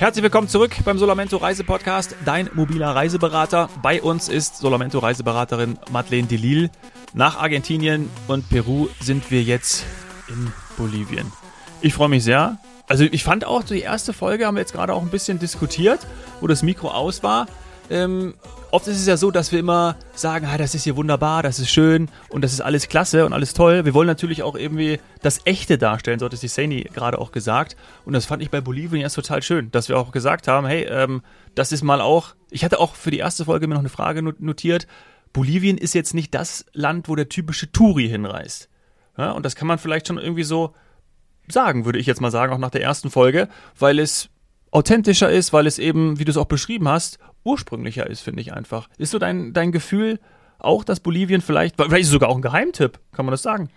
Herzlich willkommen zurück beim Solamento Reise Podcast, dein mobiler Reiseberater. Bei uns ist Solamento Reiseberaterin Madeleine Delil. Nach Argentinien und Peru sind wir jetzt in Bolivien. Ich freue mich sehr. Also ich fand auch die erste Folge haben wir jetzt gerade auch ein bisschen diskutiert, wo das Mikro aus war. Ähm, oft ist es ja so, dass wir immer sagen, ah, das ist hier wunderbar, das ist schön und das ist alles klasse und alles toll. Wir wollen natürlich auch irgendwie das Echte darstellen, so hat es die Saini gerade auch gesagt. Und das fand ich bei Bolivien erst total schön, dass wir auch gesagt haben, hey, ähm, das ist mal auch, ich hatte auch für die erste Folge mir noch eine Frage notiert. Bolivien ist jetzt nicht das Land, wo der typische Touri hinreist. Ja, und das kann man vielleicht schon irgendwie so sagen, würde ich jetzt mal sagen, auch nach der ersten Folge, weil es authentischer ist, weil es eben, wie du es auch beschrieben hast, ursprünglicher ist, finde ich einfach. Ist so dein, dein Gefühl auch, dass Bolivien vielleicht, vielleicht ist es sogar auch ein Geheimtipp, kann man das sagen?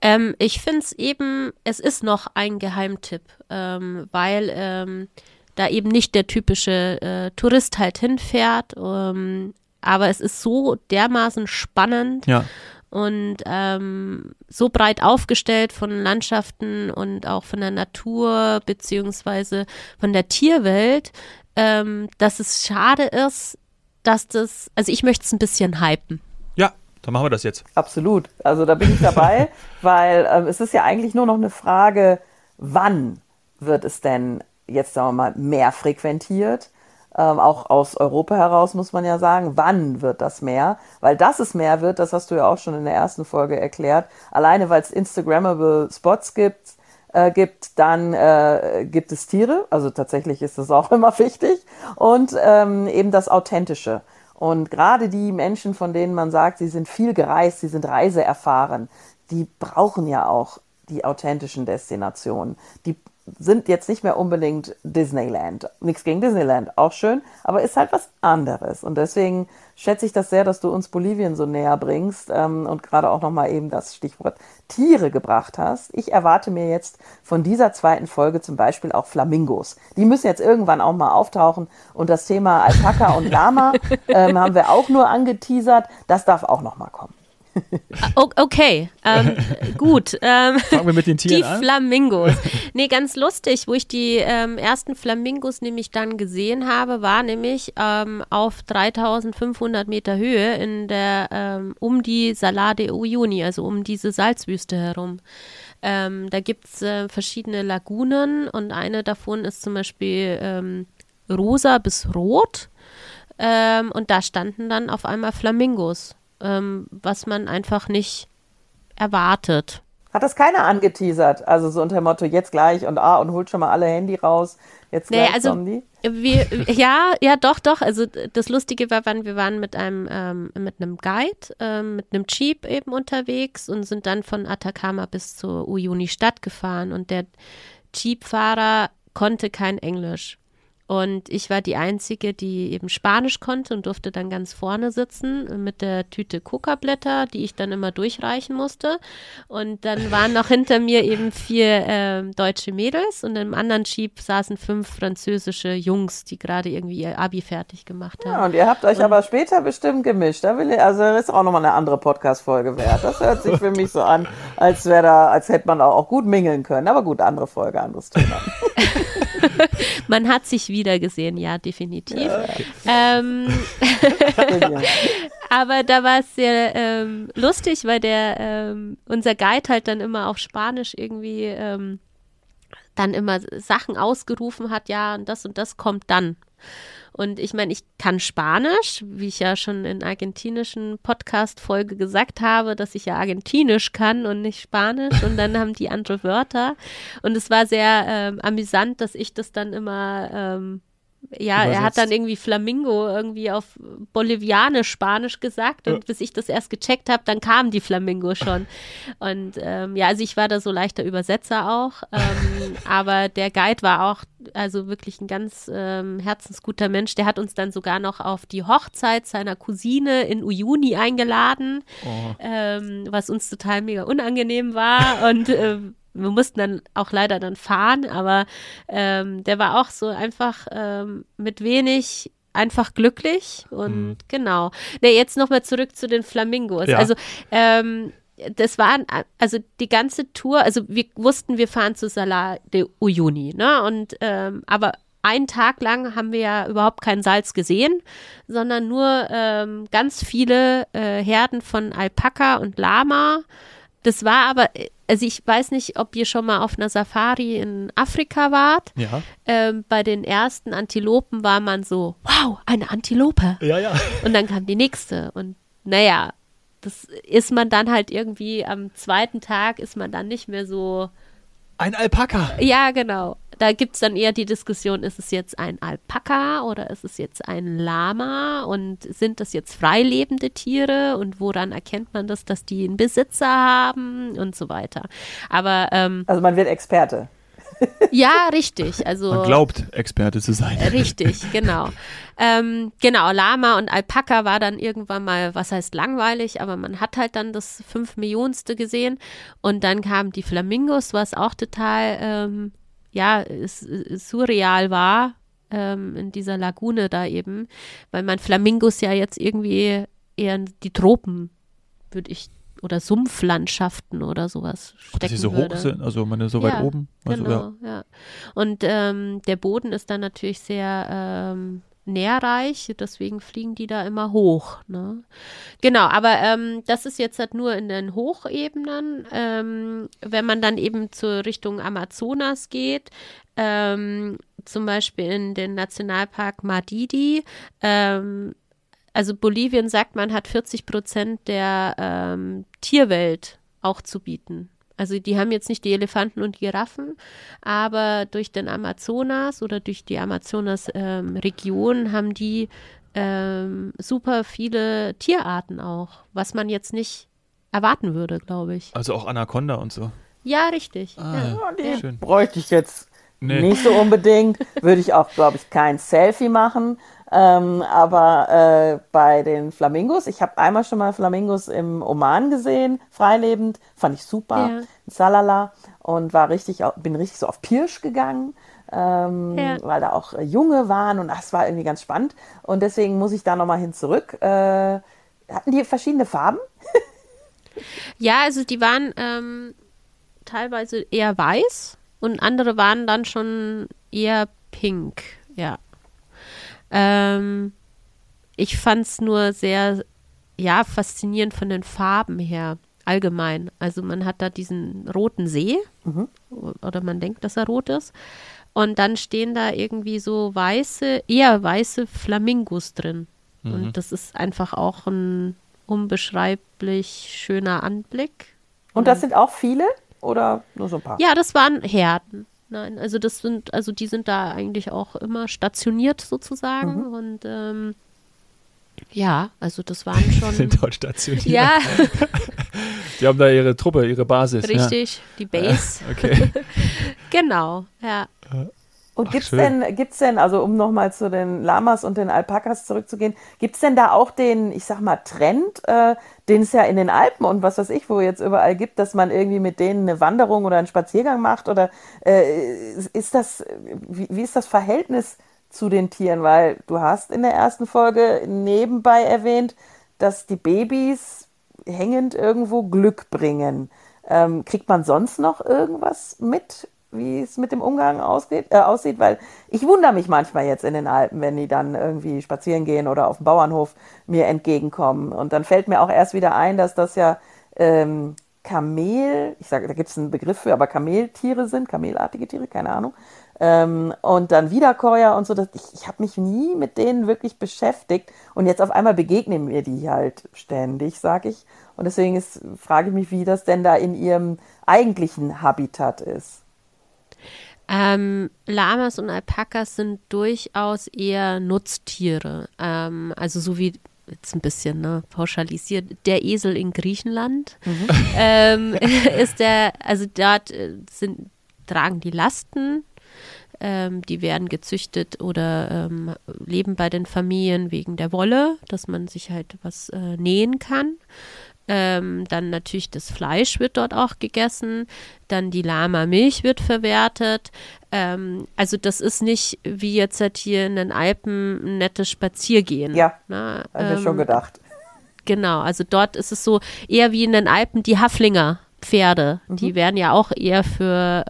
Ähm, ich finde es eben, es ist noch ein Geheimtipp, ähm, weil ähm, da eben nicht der typische äh, Tourist halt hinfährt, ähm, aber es ist so dermaßen spannend. Ja und ähm, so breit aufgestellt von Landschaften und auch von der Natur beziehungsweise von der Tierwelt, ähm, dass es schade ist, dass das, also ich möchte es ein bisschen hypen. Ja, dann machen wir das jetzt. Absolut. Also da bin ich dabei, weil ähm, es ist ja eigentlich nur noch eine Frage, wann wird es denn jetzt, sagen wir mal, mehr frequentiert? ähm, auch aus Europa heraus muss man ja sagen, wann wird das mehr? Weil dass es mehr wird, das hast du ja auch schon in der ersten Folge erklärt, alleine weil es Instagrammable Spots gibt, äh, gibt, dann äh, gibt es Tiere, also tatsächlich ist das auch immer wichtig, und ähm, eben das Authentische. Und gerade die Menschen, von denen man sagt, sie sind viel gereist, sie sind reiseerfahren, die brauchen ja auch die authentischen Destinationen. Die sind jetzt nicht mehr unbedingt Disneyland. Nichts gegen Disneyland, auch schön, aber ist halt was anderes. Und deswegen schätze ich das sehr, dass du uns Bolivien so näher bringst ähm, und gerade auch nochmal eben das Stichwort Tiere gebracht hast. Ich erwarte mir jetzt von dieser zweiten Folge zum Beispiel auch Flamingos. Die müssen jetzt irgendwann auch mal auftauchen. Und das Thema Alpaka und Lama ähm, haben wir auch nur angeteasert. Das darf auch nochmal kommen. Okay, ähm, gut. Ähm, Fangen wir mit den Tieren die an. Die Flamingos. Nee, ganz lustig, wo ich die ähm, ersten Flamingos nämlich dann gesehen habe, war nämlich ähm, auf 3500 Meter Höhe in der, ähm, um die Salade Uyuni, also um diese Salzwüste herum. Ähm, da gibt es äh, verschiedene Lagunen und eine davon ist zum Beispiel rosa bis rot. und da standen dann auf einmal Flamingos ähm, was man einfach nicht erwartet. Hat das keiner angeteasert? Also so unter dem Motto, jetzt gleich und ah, und holt schon mal alle Handy raus. Jetzt gleich nee, also, die. Wir, ja, ja, doch, doch. Also das Lustige war, wir waren mit einem, ähm, mit einem Guide, ähm, mit einem Jeep eben unterwegs und sind dann von Atacama bis zur Uyuni Stadt gefahren und der Jeepfahrer konnte kein Englisch. Und ich war die Einzige, die eben Spanisch konnte und durfte dann ganz vorne sitzen mit der Tüte Coca-Blätter, die ich dann immer durchreichen musste. Und dann waren noch hinter mir eben vier äh, deutsche Mädels und im anderen Jeep saßen fünf französische Jungs, die gerade irgendwie ihr Abi fertig gemacht haben. Ja, und ihr habt euch und, aber später bestimmt gemischt. Da will ich, also ist auch nochmal eine andere Podcast-Folge wert. Das hört sich für mich so an, als wäre da, als hätte man auch gut mingeln können. Aber gut, andere Folge, anderes Thema. Man hat sich wieder gesehen, ja, definitiv. Ja. Ähm, aber da war es sehr ähm, lustig, weil der ähm, unser Guide halt dann immer auf Spanisch irgendwie ähm, dann immer Sachen ausgerufen hat, ja, und das und das kommt dann. Und ich meine, ich kann Spanisch, wie ich ja schon in argentinischen Podcast-Folge gesagt habe, dass ich ja Argentinisch kann und nicht Spanisch. Und dann haben die andere Wörter. Und es war sehr ähm, amüsant, dass ich das dann immer ähm, ja, er hat dann irgendwie Flamingo irgendwie auf Bolivianisch, Spanisch gesagt und ja. bis ich das erst gecheckt habe, dann kamen die Flamingo schon. Und ähm, ja, also ich war da so leichter Übersetzer auch, ähm, aber der Guide war auch also wirklich ein ganz ähm, herzensguter Mensch. Der hat uns dann sogar noch auf die Hochzeit seiner Cousine in Uyuni eingeladen, oh. ähm, was uns total mega unangenehm war und äh, wir mussten dann auch leider dann fahren, aber ähm, der war auch so einfach ähm, mit wenig einfach glücklich und mhm. genau. Ne, jetzt nochmal zurück zu den Flamingos. Ja. Also ähm, das waren, also die ganze Tour, also wir wussten, wir fahren zu Salar de Uyuni, ne? Und ähm, aber einen Tag lang haben wir ja überhaupt kein Salz gesehen, sondern nur ähm, ganz viele äh, Herden von Alpaka und Lama. Das war aber, also ich weiß nicht, ob ihr schon mal auf einer Safari in Afrika wart. Ja. Ähm, bei den ersten Antilopen war man so, wow, eine Antilope. Ja, ja. Und dann kam die nächste. Und naja, das ist man dann halt irgendwie am zweiten Tag ist man dann nicht mehr so. Ein Alpaka. Ja, genau. Da gibt es dann eher die Diskussion, ist es jetzt ein Alpaka oder ist es jetzt ein Lama und sind das jetzt freilebende Tiere und woran erkennt man das, dass die einen Besitzer haben und so weiter. Aber ähm, Also man wird Experte. ja, richtig. Also Man glaubt, Experte zu sein. Richtig, genau. Ähm, genau, Lama und Alpaka war dann irgendwann mal, was heißt langweilig, aber man hat halt dann das fünf Millionste gesehen und dann kamen die Flamingos, was auch total, ähm, ja, s- s- surreal war ähm, in dieser Lagune da eben, weil man Flamingos ja jetzt irgendwie eher in die Tropen, würde ich, oder Sumpflandschaften oder sowas stecken Dass sie so würde. hoch sind, also meine so weit Ja, oben. Also, genau, ja. Und ähm, der Boden ist dann natürlich sehr ähm, nährreich, deswegen fliegen die da immer hoch. Ne? Genau, aber ähm, das ist jetzt halt nur in den Hochebenen. Ähm, wenn man dann eben zur Richtung Amazonas geht, ähm, zum Beispiel in den Nationalpark Madidi, ähm, also Bolivien sagt, man hat 40 Prozent der ähm, Tierwelt auch zu bieten. Also die haben jetzt nicht die Elefanten und Giraffen, aber durch den Amazonas oder durch die Amazonas-Region haben die ähm, super viele Tierarten auch, was man jetzt nicht erwarten würde, glaube ich. ja. also auch Anaconda und so. Ja, richtig. Ah, ja. Ja, die Schön. bräuchte ich jetzt Nee. nicht so unbedingt. Würde ich auch, glaube ich, kein Selfie machen. Ähm, aber äh, bei den Flamingos, ich habe einmal schon mal Flamingos im Oman gesehen, freilebend, fand ich super, Ja. Salala und war richtig, bin richtig so auf Pirsch gegangen, ähm, Ja. weil da auch äh, Junge waren und das war irgendwie ganz spannend und deswegen muss ich da nochmal hin zurück. Äh, hatten die verschiedene Farben? Ja, also die waren ähm, teilweise eher weiß und andere waren dann schon eher pink, ja. Ähm, ich fand es nur sehr, ja, faszinierend von den Farben her, allgemein. Also man hat da diesen roten See, oder man denkt, dass er rot ist. Und dann stehen da irgendwie so weiße, eher weiße Flamingos drin. Und das ist einfach auch ein unbeschreiblich schöner Anblick. Und das sind auch viele oder nur so ein paar? Ja, das waren Herden. Nein, also das sind, also die sind da eigentlich auch immer stationiert sozusagen. Und ähm, ja, also das waren schon. Sind dort stationiert. ja, Die haben da ihre Truppe, ihre Basis. richtig, die Base. Ja. Okay. Genau, ja. Und gibt's schön. denn, gibt's denn, also um nochmal zu den Lamas und den Alpakas zurückzugehen, gibt's denn da auch den, ich sag mal, Trend, äh, den es ja in den Alpen und was weiß ich, wo jetzt überall gibt, dass man irgendwie mit denen eine Wanderung oder einen Spaziergang macht? Oder äh, ist das, wie, wie ist das Verhältnis zu den Tieren? Weil du hast in der ersten Folge nebenbei erwähnt, dass die Babys hängend irgendwo Glück bringen. Ähm, kriegt man sonst noch irgendwas mit, wie es mit dem Umgang ausgeht, äh, aussieht? Weil ich wundere mich manchmal jetzt in den Alpen, wenn die dann irgendwie spazieren gehen oder auf dem Bauernhof mir entgegenkommen. Und dann fällt mir auch erst wieder ein, dass das ja ähm, Kamel, ich sage, da gibt es einen Begriff für, aber Kameltiere sind, kamelartige Tiere, keine Ahnung. Ähm, und dann Wiederkäuer und so. Das, ich ich habe mich nie mit denen wirklich beschäftigt. Und jetzt auf einmal begegnen mir die halt ständig, sag ich. Und deswegen frage ich mich, wie das denn da in ihrem eigentlichen Habitat ist. Ähm, Lamas und Alpakas sind durchaus eher Nutztiere. Ähm, also so wie jetzt ein bisschen ne, pauschalisiert, der Esel in Griechenland ähm, ist der, also dort äh, sind, tragen die Lasten, ähm, die werden gezüchtet oder ähm, leben bei den Familien wegen der Wolle, dass man sich halt was äh, nähen kann. Ähm, dann natürlich das Fleisch wird dort auch gegessen. Dann die Lama-Milch wird verwertet. Ähm, also das ist nicht wie jetzt halt hier in den Alpen ein nettes Spaziergehen. Ja, Na, Habe ich schon ähm, gedacht. Genau, also dort ist es so eher wie in den Alpen die Haflinger Pferde. Mhm. Die werden ja auch eher für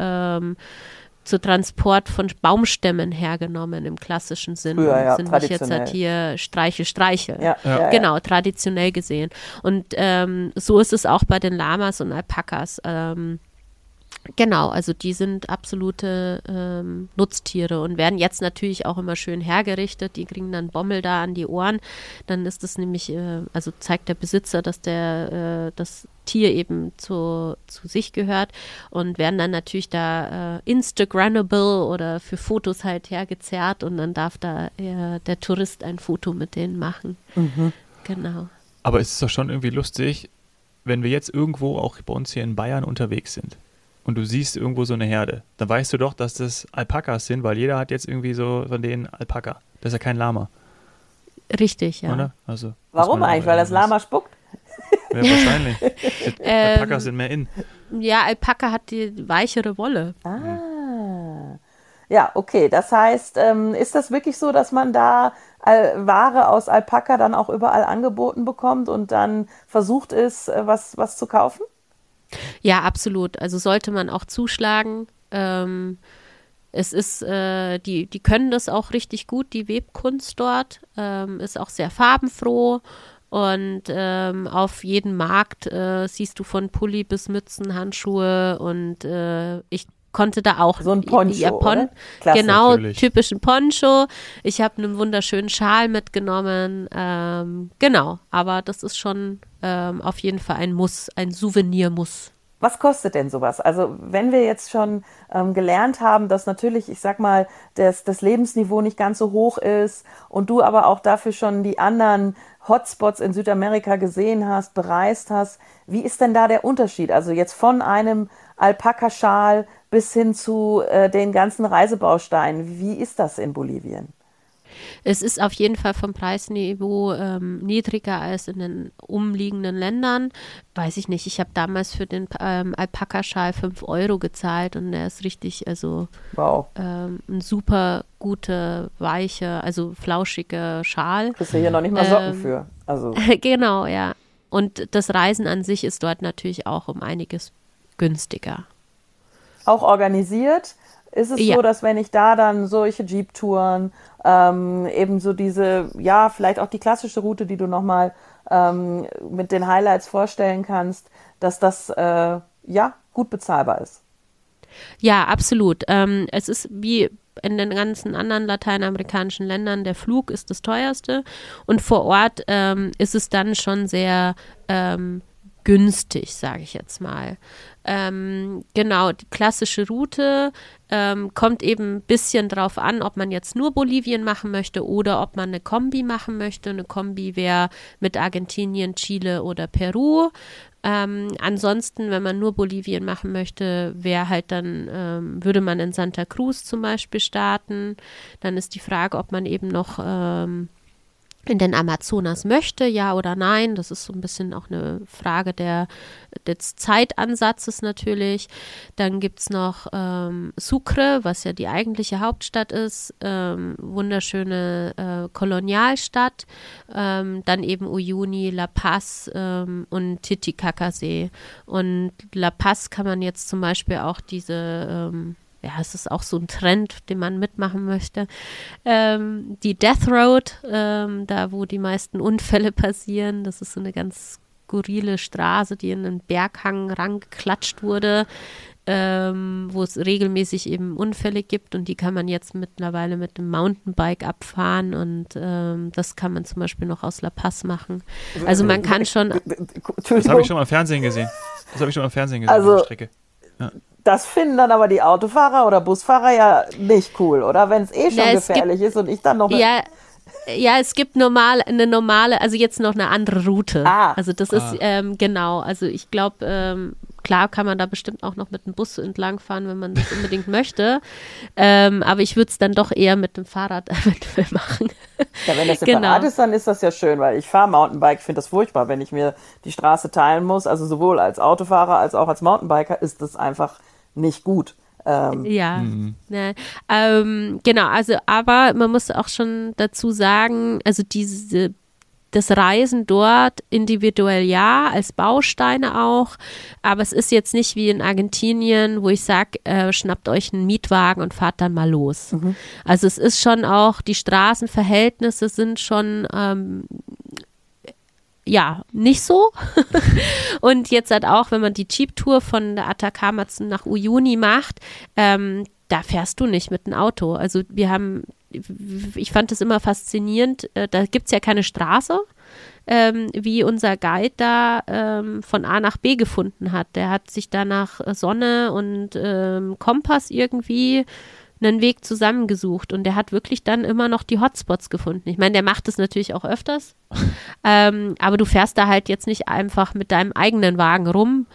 zur Transport von Baumstämmen hergenommen im klassischen Sinn. Früher, ja, sind nicht jetzt halt hier Streiche, Streiche. Ja, ja. ja, Genau, traditionell gesehen. Und ähm, so ist es auch bei den Lamas und Alpakas. Ähm, genau, also die sind absolute ähm, Nutztiere und werden jetzt natürlich auch immer schön hergerichtet. Die kriegen dann Bommel da an die Ohren. Dann ist es nämlich, äh, also zeigt der Besitzer, dass der äh, das Tier eben zu, zu sich gehört und werden dann natürlich da äh, Instagrammable oder für Fotos halt hergezerrt und dann darf da äh, der Tourist ein Foto mit denen machen. Genau. Aber es ist doch schon irgendwie lustig, wenn wir jetzt irgendwo auch bei uns hier in Bayern unterwegs sind und du siehst irgendwo so eine Herde, dann weißt du doch, dass das Alpakas sind, weil jeder hat jetzt irgendwie so von denen Alpaka. Das ist ja kein Lama, Richtig, ja. oder? Also, Warum eigentlich? Weil das Lama spuckt? Ja, wahrscheinlich. Ähm, Alpakas sind mehr in. Ja, Alpaka hat die weichere Wolle. Ah. Ja, okay. Das heißt, ähm, ist das wirklich so, dass man da äh, Ware aus Alpaka dann auch überall angeboten bekommt und dann versucht ist, äh, was, was zu kaufen? Ja, absolut. Also sollte man auch zuschlagen. Ähm, es ist, äh, die, die können das auch richtig gut, die Webkunst dort. Ähm, ist auch sehr farbenfroh. Und ähm, auf jedem Markt äh, siehst du von Pulli bis Mützen, Handschuhe und äh, ich konnte da auch So ein Poncho, ja, Pon oder? Klasse. genau Natürlich. typischen Poncho. Ich habe einen wunderschönen Schal mitgenommen. Ähm, genau, aber das ist schon ähm, auf jeden Fall ein Muss, ein Souvenir-Muss. Was kostet denn sowas? Also wenn wir jetzt schon ähm, gelernt haben, dass natürlich, ich sag mal, das, das Lebensniveau nicht ganz so hoch ist und du aber auch dafür schon die anderen Hotspots in Südamerika gesehen hast, bereist hast, wie ist denn da der Unterschied? Also jetzt von einem Alpakaschal bis hin zu äh, den ganzen Reisebausteinen. Wie ist das in Bolivien? Es ist auf jeden Fall vom Preisniveau ähm, niedriger als in den umliegenden Ländern. Weiß ich nicht. Ich habe damals für den ähm, Alpakaschal 5 Euro gezahlt und der ist richtig, also Wow. ähm, ein super guter, weicher, also flauschiger Schal. Kriegst du hier noch nicht mal Socken Ähm, für. Also genau, ja. Und das Reisen an sich ist dort natürlich auch um einiges günstiger. Auch organisiert. Ist es Ja. so, dass wenn ich da dann solche Jeep-Touren, ähm, eben so diese, ja, vielleicht auch die klassische Route, die du nochmal ähm, mit den Highlights vorstellen kannst, dass das, äh, ja, gut bezahlbar ist? Ja, absolut. Ähm, es ist wie in den ganzen anderen lateinamerikanischen Ländern, der Flug ist das teuerste und vor Ort ähm, ist es dann schon sehr ähm, günstig, sage ich jetzt mal. Ähm, genau, die klassische Route ähm, kommt eben ein bisschen drauf an, ob man jetzt nur Bolivien machen möchte oder ob man eine Kombi machen möchte. Eine Kombi wäre mit Argentinien, Chile oder Peru. Ähm, ansonsten, wenn man nur Bolivien machen möchte, wäre halt dann, ähm, würde man in Santa Cruz zum Beispiel starten. Dann ist die Frage, ob man eben noch ähm, in den Amazonas möchte, ja oder nein. Das ist so ein bisschen auch eine Frage der, des Zeitansatzes natürlich. Dann gibt es noch ähm, Sucre, was ja die eigentliche Hauptstadt ist. Ähm, wunderschöne äh, Kolonialstadt. Ähm, dann eben Uyuni, La Paz ähm, und Titicacasee. Und La Paz kann man jetzt zum Beispiel auch diese ähm, ja, es ist auch so ein Trend, den man mitmachen möchte. Ähm, die Death Road, ähm, da wo die meisten Unfälle passieren, das ist so eine ganz skurrile Straße, die in einen Berghang rangeklatscht wurde, ähm, wo es regelmäßig eben Unfälle gibt und die kann man jetzt mittlerweile mit dem Mountainbike abfahren und ähm, das kann man zum Beispiel noch aus La Paz machen. Also man kann schon, Das habe ich schon mal im Fernsehen gesehen. Das habe ich schon mal im Fernsehen gesehen, Also- Strecke. Das finden dann aber die Autofahrer oder Busfahrer ja nicht cool, oder? Wenn es eh schon Ja, es gefährlich ist und ich dann noch. Ja, ja, es gibt normal eine normale, also jetzt noch eine andere Route. Ah. Also das ist ähm, genau. Also ich glaube, ähm, klar kann man da bestimmt auch noch mit dem Bus entlangfahren, wenn man das unbedingt möchte. Ähm, aber ich würde es dann doch eher mit dem Fahrrad eventuell machen. Ja, wenn das separat Genau. ist, dann ist das ja schön, weil ich fahre Mountainbike, ich finde das furchtbar, wenn ich mir die Straße teilen muss. Also sowohl als Autofahrer als auch als Mountainbiker ist das einfach nicht gut. Ähm, Ja, ne, ähm, genau, also aber man muss auch schon dazu sagen, also diese das Reisen dort individuell ja, als Bausteine auch, aber es ist jetzt nicht wie in Argentinien, wo ich sage, äh, schnappt euch einen Mietwagen und fahrt dann mal los. Mhm. Also es ist schon auch, die Straßenverhältnisse sind schon ähm, ja, nicht so. und jetzt halt auch, wenn man die Jeep-Tour von der Atacama nach Uyuni macht, ähm, da fährst du nicht mit einem Auto. Also wir haben, ich fand es immer faszinierend, äh, da gibt es ja keine Straße, ähm, wie unser Guide da ähm, von A nach B gefunden hat. Der hat sich da nach Sonne und ähm, Kompass irgendwie einen Weg zusammengesucht und der hat wirklich dann immer noch die Hotspots gefunden. Ich meine, der macht es natürlich auch öfters, ähm, aber du fährst da halt jetzt nicht einfach mit deinem eigenen Wagen rum,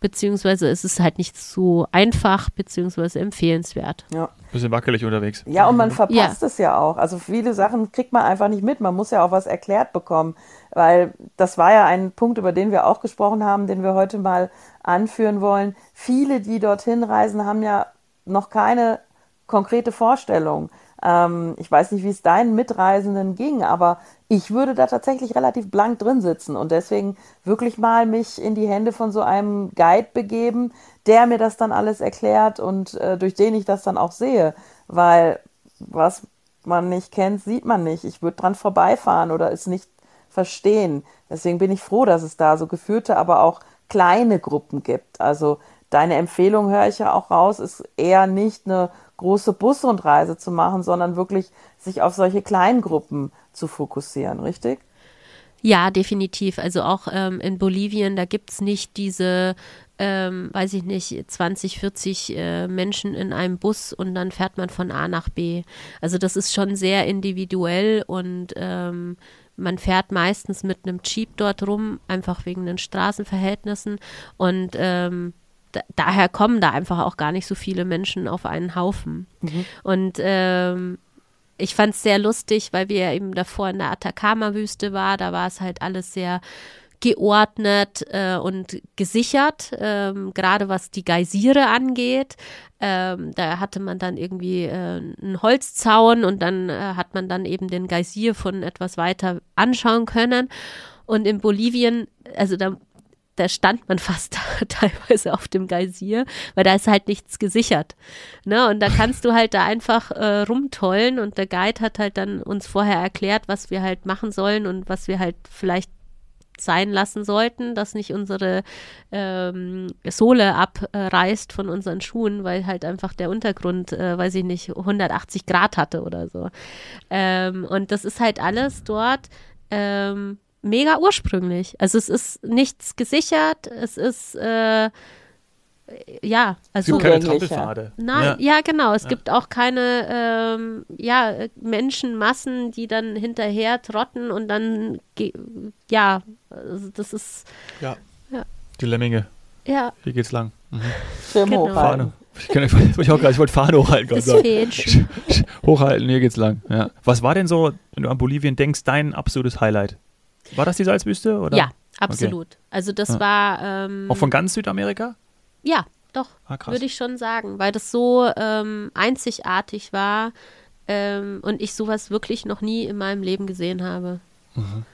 beziehungsweise es ist halt nicht so einfach, beziehungsweise empfehlenswert. Ja. Bisschen wackelig unterwegs. Ja, und man verpasst ja. es ja auch. Also viele Sachen kriegt man einfach nicht mit. Man muss ja auch was erklärt bekommen, weil das war ja ein Punkt, über den wir auch gesprochen haben, den wir heute mal anführen wollen. Viele, die dorthin reisen, haben ja noch keine konkrete Vorstellung. Ähm, ich weiß nicht, wie es deinen Mitreisenden ging, aber ich würde da tatsächlich relativ blank drin sitzen und deswegen wirklich mal mich in die Hände von so einem Guide begeben, der mir das dann alles erklärt und äh, durch den ich das dann auch sehe, weil was man nicht kennt, sieht man nicht. Ich würde dran vorbeifahren oder es nicht verstehen. Deswegen bin ich froh, dass es da so geführte, aber auch kleine Gruppen gibt. Also deine Empfehlung höre ich ja auch raus, ist eher nicht eine große Busrundreise zu machen, sondern wirklich sich auf solche Kleingruppen zu fokussieren, richtig? Ja, definitiv. Also auch ähm, in Bolivien, da gibt es nicht diese, ähm, weiß ich nicht, 20, 40 äh, Menschen in einem Bus und dann fährt man von A nach B. Also das ist schon sehr individuell und ähm, man fährt meistens mit einem Jeep dort rum, einfach wegen den Straßenverhältnissen und ähm, daher kommen da einfach auch gar nicht so viele Menschen auf einen Haufen. Mhm. Und ähm, ich fand es sehr lustig, weil wir eben davor in der Atacama-Wüste war. Da war es halt alles sehr geordnet äh, und gesichert, ähm, gerade was die Geysire angeht. Ähm, da hatte man dann irgendwie äh, einen Holzzaun und dann äh, hat man dann eben den Geysir von etwas weiter anschauen können. Und in Bolivien, also da da stand man fast teilweise auf dem Geysir, weil da ist halt nichts gesichert. Ne? Und da kannst du halt da einfach äh, rumtollen und der Guide hat halt dann uns vorher erklärt, was wir halt machen sollen und was wir halt vielleicht sein lassen sollten, dass nicht unsere ähm, Sohle abreißt von unseren Schuhen, weil halt einfach der Untergrund, äh, weiß ich nicht, 180 Grad hatte oder so. Ähm, und das ist halt alles dort ähm, mega ursprünglich. Also es ist nichts gesichert, es ist äh, ja, also es gibt keine Trampelpfade. Nein, ja. ja. genau. Es ja. gibt auch keine ähm, ja, Menschenmassen, die dann hinterher trotten und dann ja, also das ist ja. ja. Die Lemminge. Ja. Hier geht's lang. Mhm. Schirm genau. hochhalten. Ich, kann, ich, auch, ich wollte Fahne hochhalten. Das Hochhalten, hier geht's lang. Ja. Was war denn so, wenn du an Bolivien denkst, dein absolutes Highlight? War das die Salzwüste? Oder? Ja, absolut. Okay. Also das ja. war. Ähm, Auch von ganz Südamerika? Ja, doch. Ah, würde ich schon sagen, weil das so ähm, einzigartig war ähm, und ich sowas wirklich noch nie in meinem Leben gesehen habe. Mhm.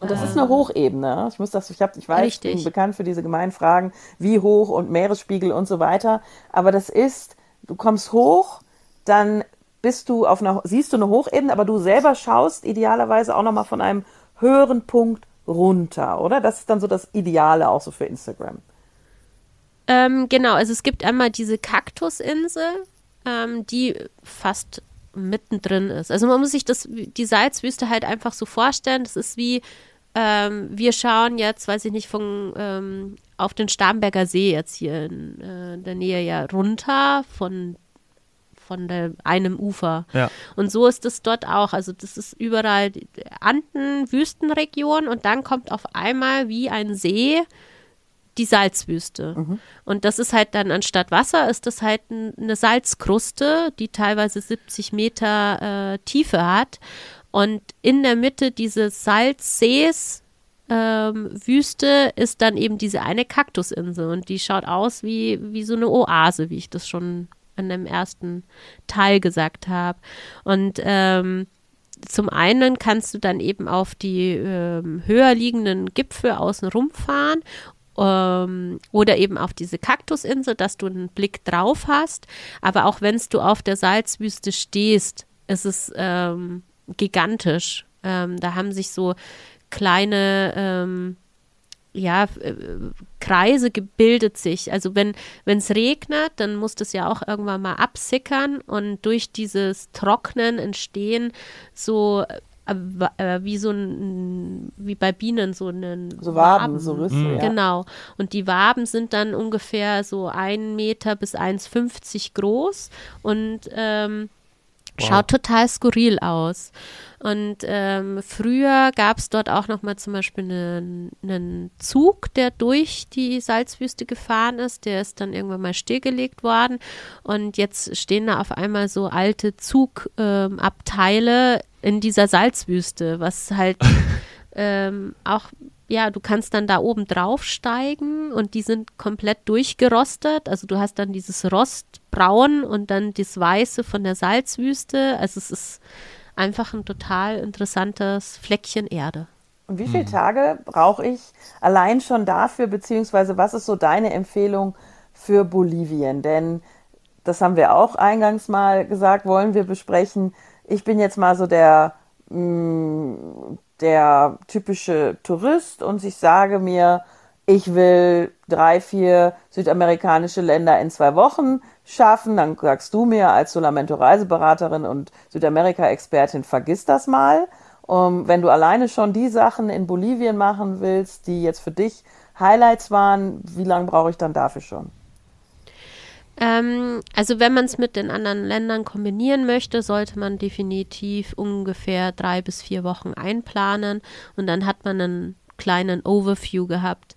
Und das ist eine Hochebene. Ich muss das, ich, hab, ich weiß, Richtig. ich bin bekannt für diese gemeinen Fragen, wie hoch und Meeresspiegel und so weiter. Aber das ist, du kommst hoch, dann bist du auf einer, siehst du eine Hochebene, aber du selber schaust idealerweise auch nochmal von einem höheren Punkt runter, oder? Das ist dann so das Ideale auch so für Instagram. Ähm, genau, also es gibt einmal diese Kaktusinsel, ähm, die fast mittendrin ist. Also man muss sich das, die Salzwüste halt einfach so vorstellen. Das ist wie, ähm, wir schauen jetzt, weiß ich nicht, von ähm, auf den Starnberger See jetzt hier in äh, der Nähe ja runter von von der, einem Ufer. Ja. Und so ist es dort auch. Also das ist überall Anden, Wüstenregion und dann kommt auf einmal wie ein See die Salzwüste. Mhm. Und das ist halt dann anstatt Wasser, ist das halt eine Salzkruste, die teilweise 70 Meter äh, Tiefe hat. Und in der Mitte dieses Salzsees ähm, Wüste ist dann eben diese eine Kaktusinsel und die schaut aus wie, wie so eine Oase, wie ich das schon in dem ersten Teil gesagt habe. Und ähm, zum einen kannst du dann eben auf die ähm, höher liegenden Gipfel außen rumfahren ähm, oder eben auf diese Kaktusinsel, dass du einen Blick drauf hast. Aber auch wenn du auf der Salzwüste stehst, ist es ähm, gigantisch. Ähm, da haben sich so kleine ähm, ja, äh, Kreise gebildet sich. Also wenn es regnet, dann muss das ja auch irgendwann mal absickern und durch dieses Trocknen entstehen so äh, äh, wie so ein, wie bei Bienen so einen so Waben, Waben. so Risse, mhm. ja. Genau. Und die Waben sind dann ungefähr so ein Meter bis 1,50 groß und ähm, wow. schaut total skurril aus. Und ähm, früher gab es dort auch noch mal zum Beispiel einen, einen Zug, der durch die Salzwüste gefahren ist. Der ist dann irgendwann mal stillgelegt worden. Und jetzt stehen da auf einmal so alte Zugabteile ähm, in dieser Salzwüste, was halt ähm, auch ja, du kannst dann da oben drauf steigen und die sind komplett durchgerostet. Also du hast dann dieses Rostbraun und dann das Weiße von der Salzwüste. Also es ist einfach ein total interessantes Fleckchen Erde. Und wie viele. Tage brauche ich allein schon dafür, beziehungsweise was ist so deine Empfehlung für Bolivien? Denn das haben wir auch eingangs mal gesagt, wollen wir besprechen. Ich bin jetzt mal so der, mh, mm, der typische Tourist und ich sage mir, ich will drei, vier südamerikanische Länder in zwei Wochen schaffen. Dann sagst du mir als Solamento Reiseberaterin und Südamerika-Expertin, vergiss das mal. Um, wenn du alleine schon die Sachen in Bolivien machen willst, die jetzt für dich Highlights waren, wie lange brauche ich dann dafür schon? Ähm, also wenn man es mit den anderen Ländern kombinieren möchte, sollte man definitiv ungefähr drei bis vier Wochen einplanen und dann hat man einen kleinen Overview gehabt.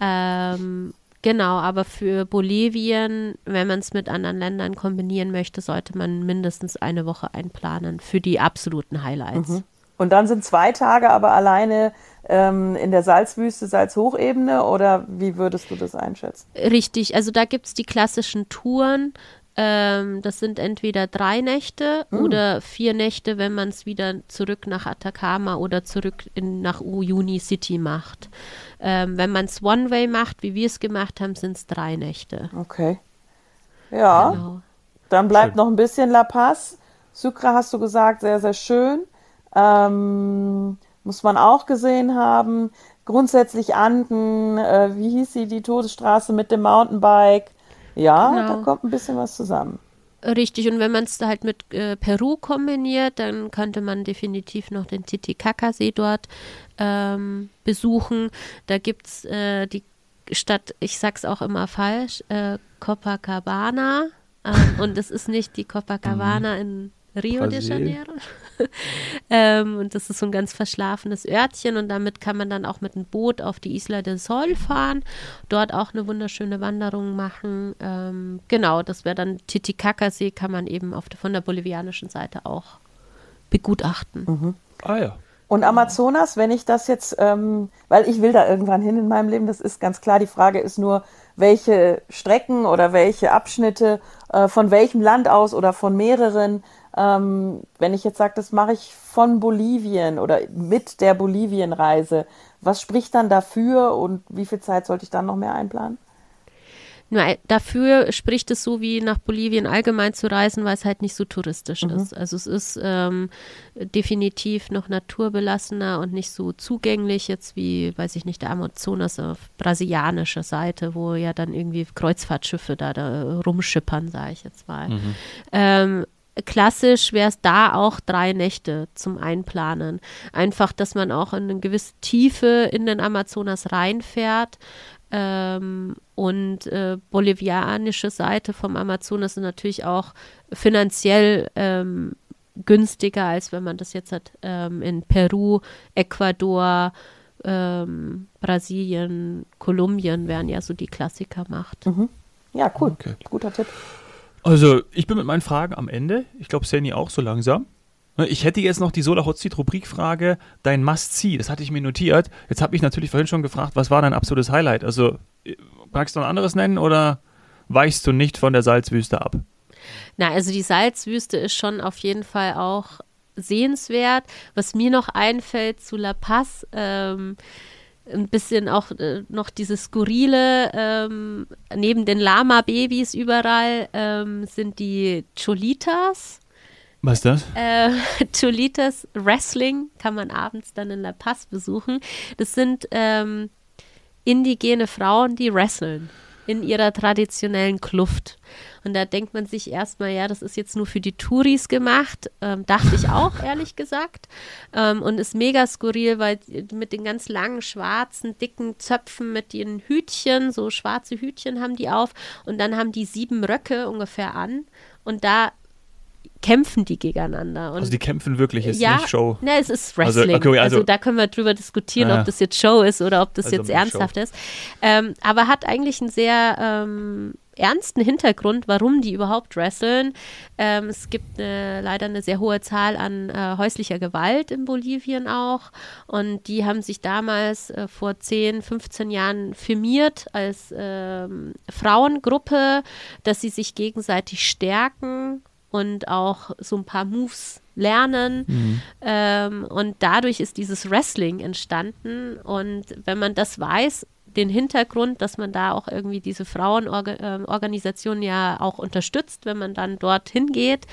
Ähm, genau, aber für Bolivien, wenn man es mit anderen Ländern kombinieren möchte, sollte man mindestens eine Woche einplanen für die absoluten Highlights. Mhm. Und dann sind zwei Tage aber alleine ähm, in der Salzwüste, Salzhochebene oder wie würdest du das einschätzen? Richtig, also da gibt es die klassischen Touren. Ähm, das sind entweder drei Nächte mhm. oder vier Nächte, wenn man es wieder zurück nach Atacama oder zurück in, nach Uyuni City macht. Ähm, wenn man es One-Way macht, wie wir es gemacht haben, sind es drei Nächte. Okay. Ja. Genau. Dann bleibt schön. noch ein bisschen La Paz. Sucre hast du gesagt, sehr, sehr schön. Ähm, muss man auch gesehen haben. Grundsätzlich Anden, äh, wie hieß sie, die Todesstraße mit dem Mountainbike. Ja, genau. da kommt ein bisschen was zusammen. Richtig, und wenn man es halt mit äh, Peru kombiniert, dann könnte man definitiv noch den Titicaca-See dort ähm, besuchen. Da gibt es äh, die Stadt, ich sag's auch immer falsch, äh, Copacabana. Ähm, und es ist nicht die Copacabana mhm. in Rio Brasil. de Janeiro. ähm, und das ist so ein ganz verschlafenes Örtchen und damit kann man dann auch mit einem Boot auf die Isla del Sol fahren, dort auch eine wunderschöne Wanderung machen. Ähm, genau, das wäre dann Titicaca-See, kann man eben auf, von der bolivianischen Seite auch begutachten. Mhm. Ah ja. Und Amazonas, wenn ich das jetzt, ähm, weil ich will da irgendwann hin in meinem Leben, das ist ganz klar. Die Frage ist nur, welche Strecken oder welche Abschnitte äh, von welchem Land aus oder von mehreren ähm, wenn ich jetzt sage, das mache ich von Bolivien oder mit der Bolivienreise, was spricht dann dafür und wie viel Zeit sollte ich dann noch mehr einplanen? Nur dafür spricht es so wie nach Bolivien allgemein zu reisen, weil es halt nicht so touristisch mhm. ist. Also es ist ähm, definitiv noch naturbelassener und nicht so zugänglich jetzt wie, weiß ich nicht, der Amazonas auf brasilianischer Seite, wo ja dann irgendwie Kreuzfahrtschiffe da, da rumschippern, sage ich jetzt mal. Mhm. Ähm, klassisch wäre es da auch drei Nächte zum Einplanen. Einfach, dass man auch in eine gewisse Tiefe in den Amazonas reinfährt. Ähm, und äh, bolivianische Seite vom Amazonas ist natürlich auch finanziell ähm, günstiger, als wenn man das jetzt hat ähm, in Peru, Ecuador, ähm, Brasilien, Kolumbien wären ja so die Klassiker macht. Mhm. Ja, cool. Okay. Guter Tipp. Also, ich bin mit meinen Fragen am Ende. Ich glaube, Sandy auch so langsam. Ne, ich hätte jetzt noch die Solar Hot Seat Rubrikfrage, dein Must-See, das hatte ich mir notiert. Jetzt habe ich natürlich vorhin schon gefragt, was war dein absolutes Highlight? Also, äh, magst du ein anderes nennen oder weichst du nicht von der Salzwüste ab? Na, also die Salzwüste ist schon auf jeden Fall auch sehenswert. Was mir noch einfällt zu La Paz, ähm, ein bisschen auch äh, noch dieses Skurrile, ähm, neben den Lama-Babys überall ähm, sind die Cholitas. Was ist das? Äh, Cholitas Wrestling kann man abends dann in La Paz besuchen. Das sind ähm, indigene Frauen, die wresteln in ihrer traditionellen Kluft. Und da denkt man sich erstmal, ja, das ist jetzt nur für die Touris gemacht. Ähm, dachte ich auch, ehrlich gesagt. Ähm, und ist mega skurril, weil mit den ganz langen, schwarzen, dicken Zöpfen mit ihren Hütchen, so schwarze Hütchen haben die auf. Und dann haben die sieben Röcke ungefähr an. Und da kämpfen die gegeneinander. Und also die kämpfen wirklich, ist ja, nicht Show. Ne, es ist Wrestling. Also, okay, also, also, da können wir drüber diskutieren, Ja. ob das jetzt Show ist oder ob das Also jetzt ernsthaft ist. Ähm, aber hat eigentlich einen sehr ähm, ernsten Hintergrund, warum die überhaupt wresteln. Ähm, es gibt eine, leider eine sehr hohe Zahl an äh, häuslicher Gewalt in Bolivien auch. Und die haben sich damals äh, vor 10, 15 Jahren firmiert als ähm, Frauengruppe, dass sie sich gegenseitig stärken und auch so ein paar Moves lernen. Ähm, und dadurch ist dieses Wrestling entstanden. Und wenn man das weiß, den Hintergrund, dass man da auch irgendwie diese Frauenorganisation ja auch unterstützt, wenn man dann dorthin geht,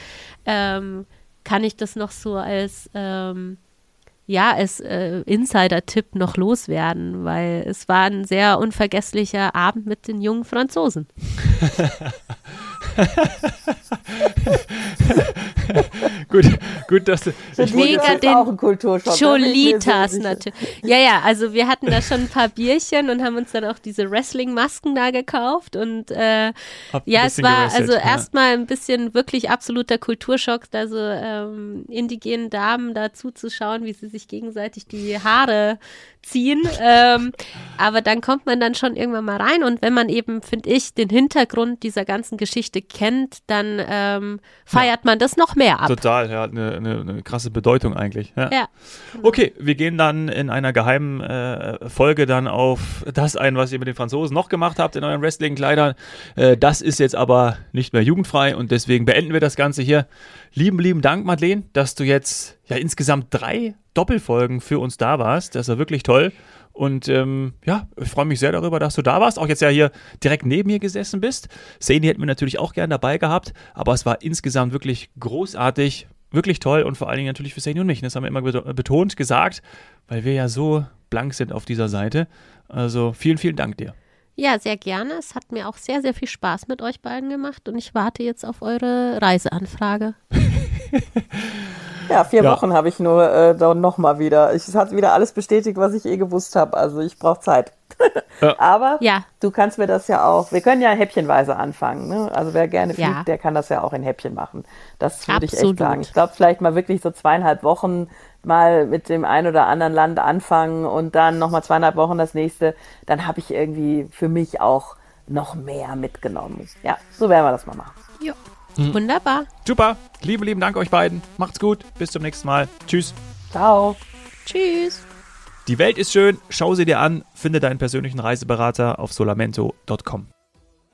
ähm, kann ich das noch so als ähm, ja, als äh, Insider-Tipp noch loswerden, weil es war ein sehr unvergesslicher Abend mit den jungen Franzosen. gut, gut, dass du. Ich Mega den auch mir Cholitas natürlich. Ja, ja, also wir hatten da schon ein paar Bierchen und haben uns dann auch diese Wrestling-Masken da gekauft und äh, ja, es war also ja. erstmal ein bisschen wirklich absoluter Kulturschock, da so ähm, indigenen Damen da zuzuschauen, wie sie sich gegenseitig die Haare ziehen. ähm, aber dann kommt man dann schon irgendwann mal rein und wenn man eben, finde ich, den Hintergrund dieser ganzen Geschichte kennt, dann ähm, feiert man das noch mehr ab. Total, ja, eine, eine, eine krasse Bedeutung eigentlich. Ja. Ja. Okay, wir gehen dann in einer geheimen äh, Folge dann auf das ein, was ihr mit den Franzosen noch gemacht habt in euren Wrestling-Kleidern. Äh, das ist jetzt aber nicht mehr jugendfrei und deswegen beenden wir das Ganze hier. Lieben, lieben Dank, Madeleine, dass du jetzt ja insgesamt drei Doppelfolgen für uns da warst. Das war wirklich toll. Und ähm, ja, ich freue mich sehr darüber, dass du da warst. Auch jetzt ja hier direkt neben mir gesessen bist. Sani hätten wir natürlich auch gern dabei gehabt, aber es war insgesamt wirklich großartig, wirklich toll und vor allen Dingen natürlich für Sani und mich. Das haben wir immer beto- betont gesagt, weil wir ja so blank sind auf dieser Seite. Also vielen, vielen Dank dir. Ja, sehr gerne. Es hat mir auch sehr, sehr viel Spaß mit euch beiden gemacht und ich warte jetzt auf eure Reiseanfrage. Ja, vier Ja. Wochen habe ich nur äh, da noch mal wieder. Ich, es hat wieder alles bestätigt, was ich eh gewusst habe. Also ich brauche Zeit. Ja. Aber Ja. du kannst mir das ja auch. Wir können ja häppchenweise anfangen. Ne? Also wer gerne fliegt, Ja. der kann das ja auch in Häppchen machen. Das würde ich echt sagen. Ich glaube, vielleicht mal wirklich so zweieinhalb Wochen mal mit dem ein oder anderen Land anfangen und dann noch mal zweieinhalb Wochen das nächste. Dann habe ich irgendwie für mich auch noch mehr mitgenommen. Ja, so werden wir das mal machen. Ja. Wunderbar. Super, lieben, lieben Dank euch beiden. Macht's gut, bis zum nächsten Mal. Tschüss. Ciao. Tschüss. Die Welt ist schön, schau sie dir an, finde deinen persönlichen Reiseberater auf solamento.com.